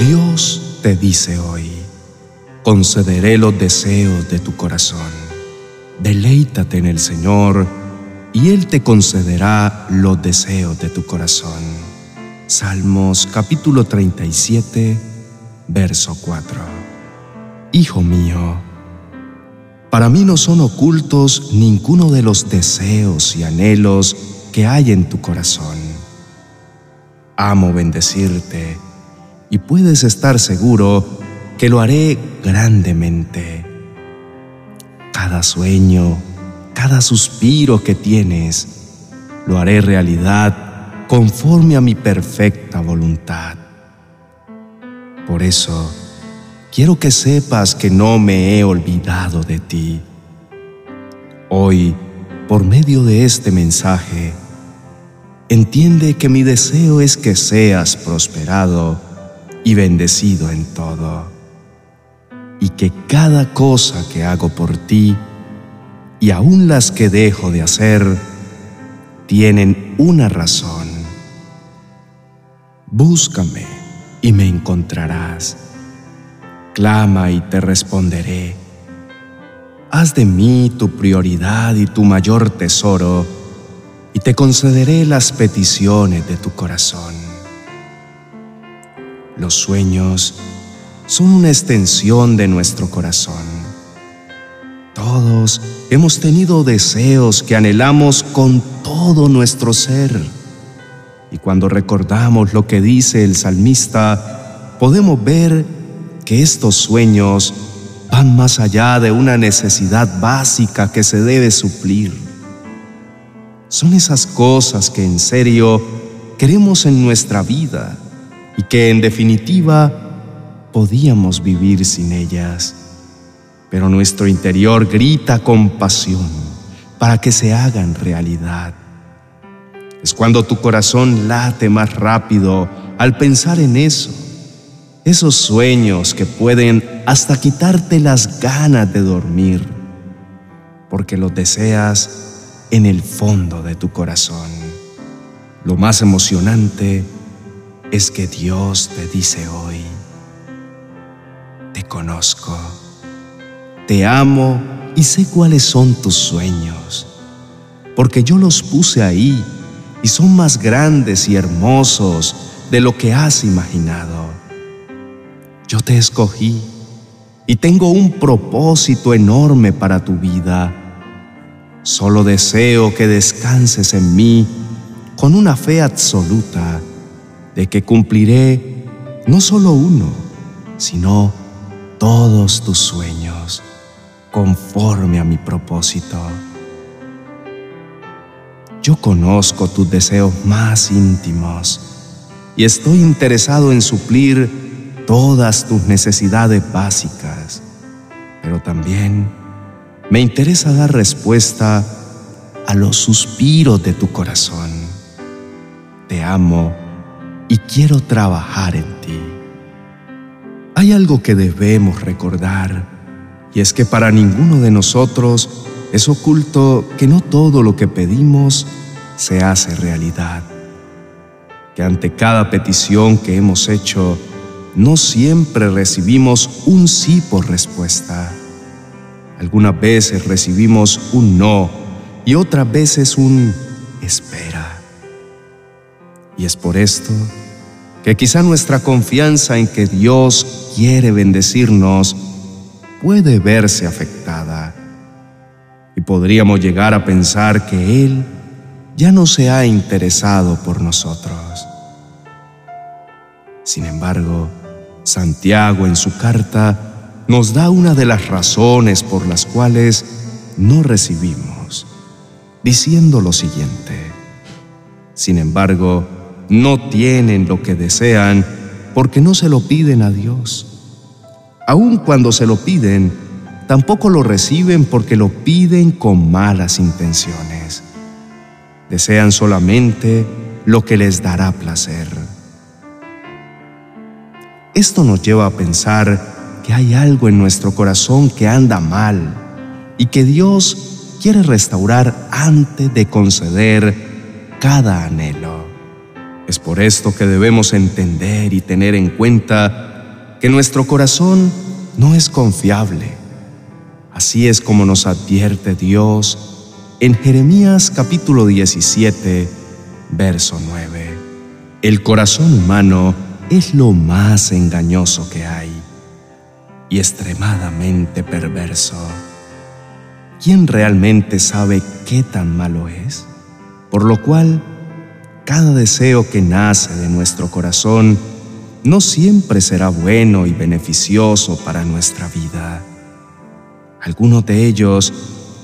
Dios te dice hoy, concederé los deseos de tu corazón. Deleítate en el Señor y Él te concederá los deseos de tu corazón. Salmos capítulo 37, verso 4. Hijo mío, para mí no son ocultos ninguno de los deseos y anhelos que hay en tu corazón. Amo bendecirte y puedes estar seguro que lo haré grandemente. Cada sueño, cada suspiro que tienes, lo haré realidad conforme a mi perfecta voluntad. Por eso, quiero que sepas que no me he olvidado de ti. Hoy, por medio de este mensaje, entiende que mi deseo es que seas prosperado y bendecido en todo, y que cada cosa que hago por ti, y aun las que dejo de hacer, tienen una razón. Búscame y me encontrarás. Clama y te responderé. Haz de mí tu prioridad y tu mayor tesoro, y te concederé las peticiones de tu corazón. Los sueños son una extensión de nuestro corazón. Todos hemos tenido deseos que anhelamos con todo nuestro ser. Y cuando recordamos lo que dice el salmista, podemos ver que estos sueños van más allá de una necesidad básica que se debe suplir. Son esas cosas que en serio queremos en nuestra vida y que en definitiva podíamos vivir sin ellas. Pero nuestro interior grita con pasión para que se hagan realidad. Es cuando tu corazón late más rápido al pensar en eso. Esos sueños que pueden hasta quitarte las ganas de dormir, porque los deseas en el fondo de tu corazón. Lo más emocionante es que Dios te dice hoy, te conozco, te amo y sé cuáles son tus sueños, porque yo los puse ahí y son más grandes y hermosos de lo que has imaginado. Yo te escogí y tengo un propósito enorme para tu vida. Solo deseo que descanses en mí con una fe absoluta de que cumpliré no solo uno, sino todos tus sueños conforme a mi propósito. Yo conozco tus deseos más íntimos y estoy interesado en suplir todas tus necesidades básicas, pero también me interesa dar respuesta a los suspiros de tu corazón. Te amo y quiero trabajar en ti. Hay algo que debemos recordar, y es que para ninguno de nosotros es oculto que no todo lo que pedimos se hace realidad, que ante cada petición que hemos hecho, no siempre recibimos un sí por respuesta. Algunas veces recibimos un no y otras veces un espera. Y es por esto que quizá nuestra confianza en que Dios quiere bendecirnos puede verse afectada y podríamos llegar a pensar que Él ya no se ha interesado por nosotros. Sin embargo, Santiago en su carta nos da una de las razones por las cuales no recibimos, diciendo lo siguiente. Sin embargo, no tienen lo que desean porque no se lo piden a Dios. Aun cuando se lo piden, tampoco lo reciben porque lo piden con malas intenciones. Desean solamente lo que les dará placer. Esto nos lleva a pensar que hay algo en nuestro corazón que anda mal y que Dios quiere restaurar antes de conceder cada anhelo. Es por esto que debemos entender y tener en cuenta que nuestro corazón no es confiable. Así es como nos advierte Dios en Jeremías capítulo 17, verso 9. El corazón humano es lo más engañoso que hay y extremadamente perverso. ¿Quién realmente sabe qué tan malo es? Por lo cual, cada deseo que nace de nuestro corazón no siempre será bueno y beneficioso para nuestra vida. Algunos de ellos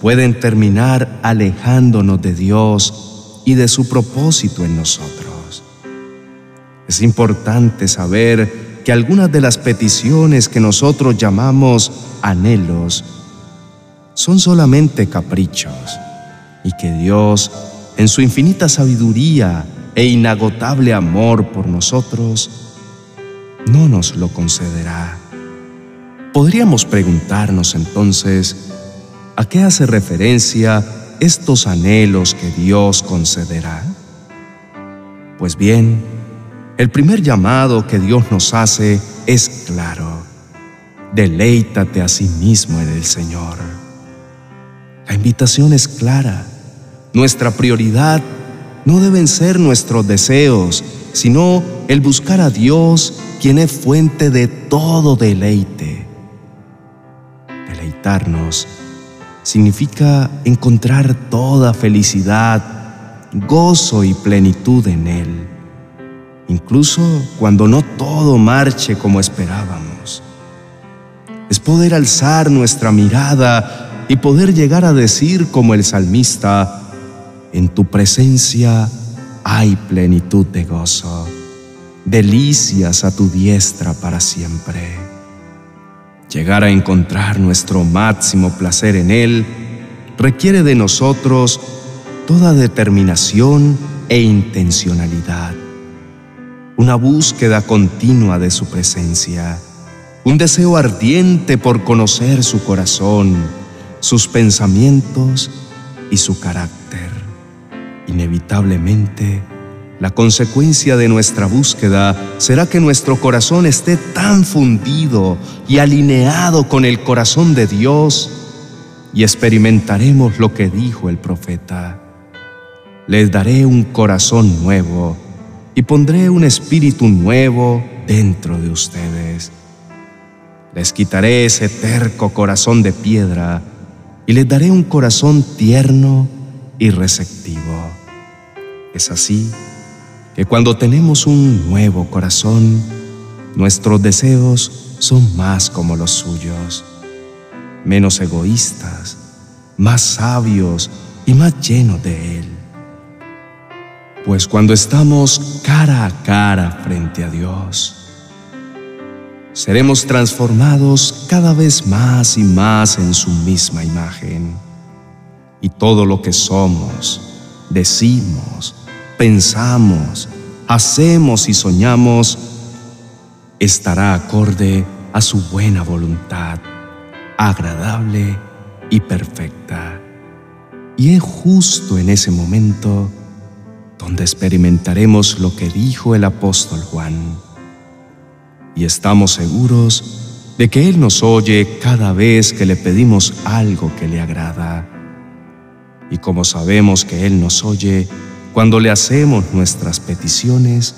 pueden terminar alejándonos de Dios y de su propósito en nosotros. Es importante saber que algunas de las peticiones que nosotros llamamos anhelos son solamente caprichos y que Dios, en su infinita sabiduría e inagotable amor por nosotros, no nos lo concederá. Podríamos preguntarnos entonces, ¿a qué hace referencia estos anhelos que Dios concederá? Pues bien, el primer llamado que Dios nos hace es claro. Deleítate a sí mismo en el Señor. La invitación es clara. Nuestra prioridad no deben ser nuestros deseos, sino el buscar a Dios, quien es fuente de todo deleite. Deleitarnos significa encontrar toda felicidad, gozo y plenitud en Él incluso cuando no todo marche como esperábamos. Es poder alzar nuestra mirada y poder llegar a decir como el salmista, en tu presencia hay plenitud de gozo, delicias a tu diestra para siempre. Llegar a encontrar nuestro máximo placer en Él requiere de nosotros toda determinación e intencionalidad una búsqueda continua de su presencia, un deseo ardiente por conocer su corazón, sus pensamientos y su carácter. Inevitablemente, la consecuencia de nuestra búsqueda será que nuestro corazón esté tan fundido y alineado con el corazón de Dios y experimentaremos lo que dijo el profeta. Les daré un corazón nuevo y pondré un espíritu nuevo dentro de ustedes. Les quitaré ese terco corazón de piedra y les daré un corazón tierno y receptivo. Es así que cuando tenemos un nuevo corazón, nuestros deseos son más como los suyos, menos egoístas, más sabios y más llenos de Él. Pues cuando estamos cara a cara frente a Dios, seremos transformados cada vez más y más en su misma imagen. Y todo lo que somos, decimos, pensamos, hacemos y soñamos estará acorde a su buena voluntad, agradable y perfecta. Y es justo en ese momento donde experimentaremos lo que dijo el apóstol Juan. Y estamos seguros de que Él nos oye cada vez que le pedimos algo que le agrada. Y como sabemos que Él nos oye cuando le hacemos nuestras peticiones,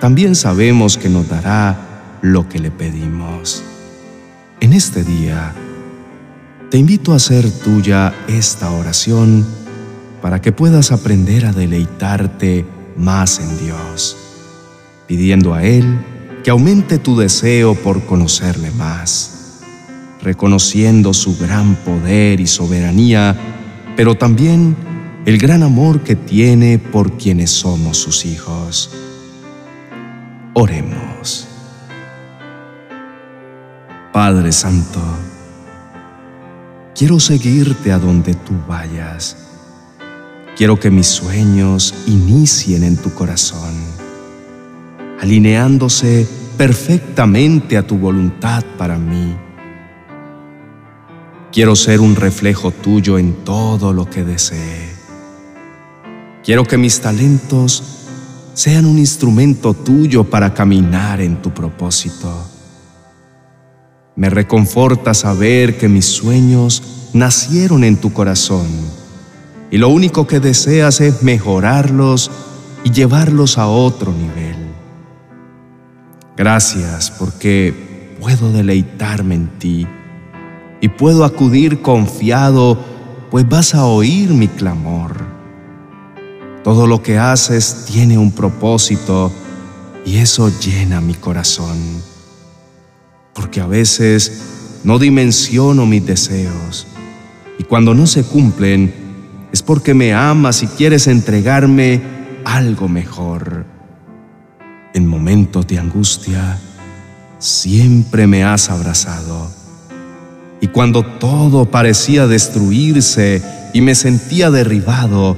también sabemos que nos dará lo que le pedimos. En este día, te invito a hacer tuya esta oración para que puedas aprender a deleitarte más en Dios, pidiendo a Él que aumente tu deseo por conocerle más, reconociendo su gran poder y soberanía, pero también el gran amor que tiene por quienes somos sus hijos. Oremos. Padre Santo, quiero seguirte a donde tú vayas Quiero que mis sueños inicien en tu corazón, alineándose perfectamente a tu voluntad para mí. Quiero ser un reflejo tuyo en todo lo que desee. Quiero que mis talentos sean un instrumento tuyo para caminar en tu propósito. Me reconforta saber que mis sueños nacieron en tu corazón y lo único que deseas es mejorarlos y llevarlos a otro nivel. Gracias porque puedo deleitarme en ti y puedo acudir confiado, pues vas a oír mi clamor. Todo lo que haces tiene un propósito y eso llena mi corazón. Porque a veces no dimensiono mis deseos y cuando no se cumplen es porque me amas y quieres entregarme algo mejor. En momentos de angustia siempre me has abrazado y cuando todo parecía destruirse y me sentía derribado,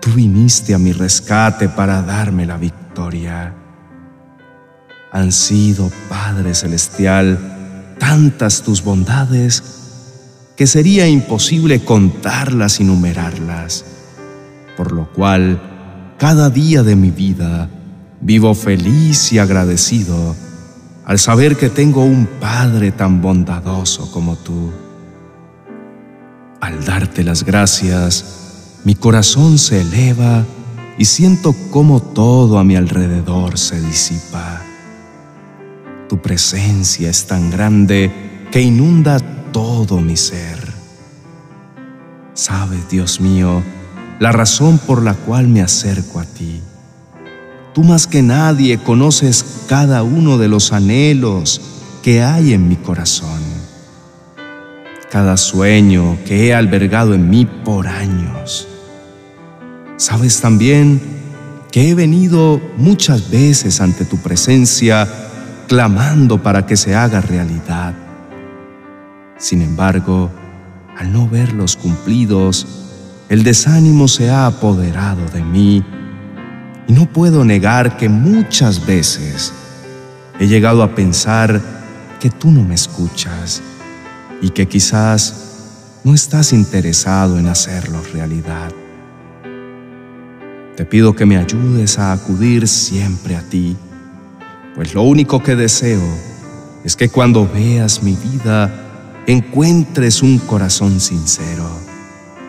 tú viniste a mi rescate para darme la victoria. Han sido, Padre Celestial, tantas tus bondades que sería imposible contarlas y numerarlas, por lo cual cada día de mi vida vivo feliz y agradecido al saber que tengo un Padre tan bondadoso como tú. Al darte las gracias, mi corazón se eleva y siento cómo todo a mi alrededor se disipa. Tu presencia es tan grande que inunda todo mi ser. Sabes, Dios mío, la razón por la cual me acerco a ti Tú más que nadie conoces cada uno de los anhelos que hay en mi corazón, cada sueño que he albergado en mí por años. Sabes también que he venido muchas veces ante tu presencia clamando para que se haga realidad. Sin embargo, al no verlos cumplidos, el desánimo se ha apoderado de mí y no puedo negar que muchas veces he llegado a pensar que tú no me escuchas y que quizás no estás interesado en hacerlo realidad. Te pido que me ayudes a acudir siempre a ti, pues lo único que deseo es que cuando veas mi vida encuentres un corazón sincero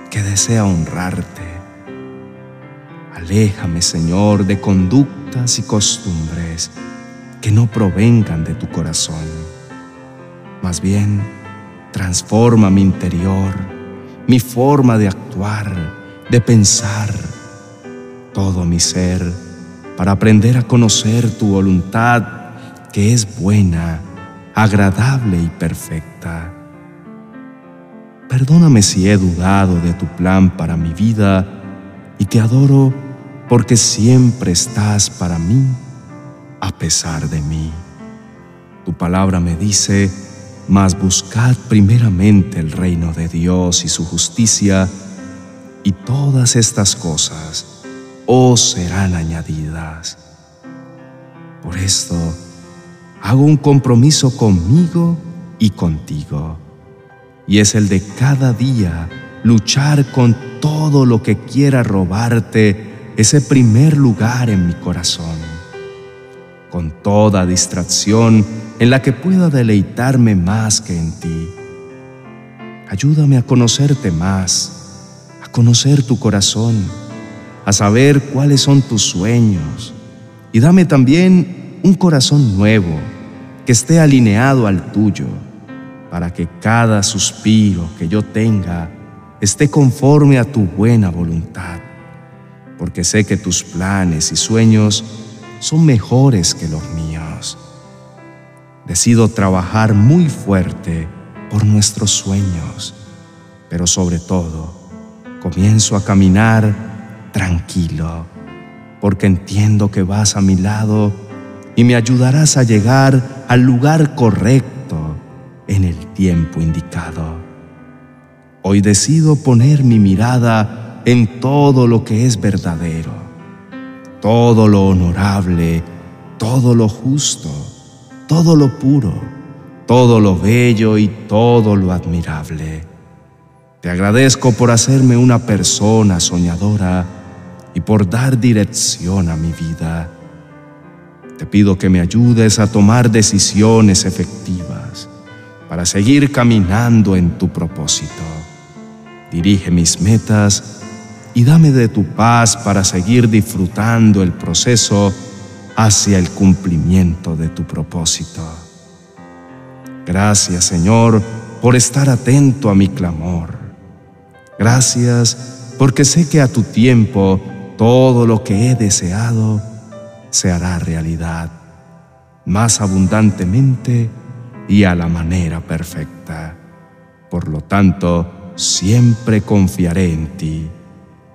que desea honrarte Aléjame, Señor, de conductas y costumbres que no provengan de tu corazón. Más bien, transforma mi interior, mi forma de actuar, de pensar, todo mi ser, para aprender a conocer tu voluntad que es buena, agradable y perfecta. Perdóname si he dudado de tu plan para mi vida y te adoro porque siempre estás para mí a pesar de mí. Tu palabra me dice, mas buscad primeramente el reino de Dios y su justicia, y todas estas cosas os serán añadidas. Por esto, hago un compromiso conmigo y contigo, y es el de cada día luchar con todo lo que quiera robarte ese primer lugar en mi corazón, con toda distracción en la que pueda deleitarme más que en ti. Ayúdame a conocerte más, a conocer tu corazón, a saber cuáles son tus sueños y dame también un corazón nuevo que esté alineado al tuyo, para que cada suspiro que yo tenga esté conforme a tu buena voluntad porque sé que tus planes y sueños son mejores que los míos. Decido trabajar muy fuerte por nuestros sueños, pero sobre todo comienzo a caminar tranquilo, porque entiendo que vas a mi lado y me ayudarás a llegar al lugar correcto en el tiempo indicado. Hoy decido poner mi mirada en todo lo que es verdadero, todo lo honorable, todo lo justo, todo lo puro, todo lo bello y todo lo admirable. Te agradezco por hacerme una persona soñadora y por dar dirección a mi vida. Te pido que me ayudes a tomar decisiones efectivas para seguir caminando en tu propósito. Dirige mis metas y dame de tu paz para seguir disfrutando el proceso hacia el cumplimiento de tu propósito. Gracias, Señor, por estar atento a mi clamor. Gracias porque sé que a tu tiempo todo lo que he deseado se hará realidad, más abundantemente y a la manera perfecta. Por lo tanto, siempre confiaré en ti.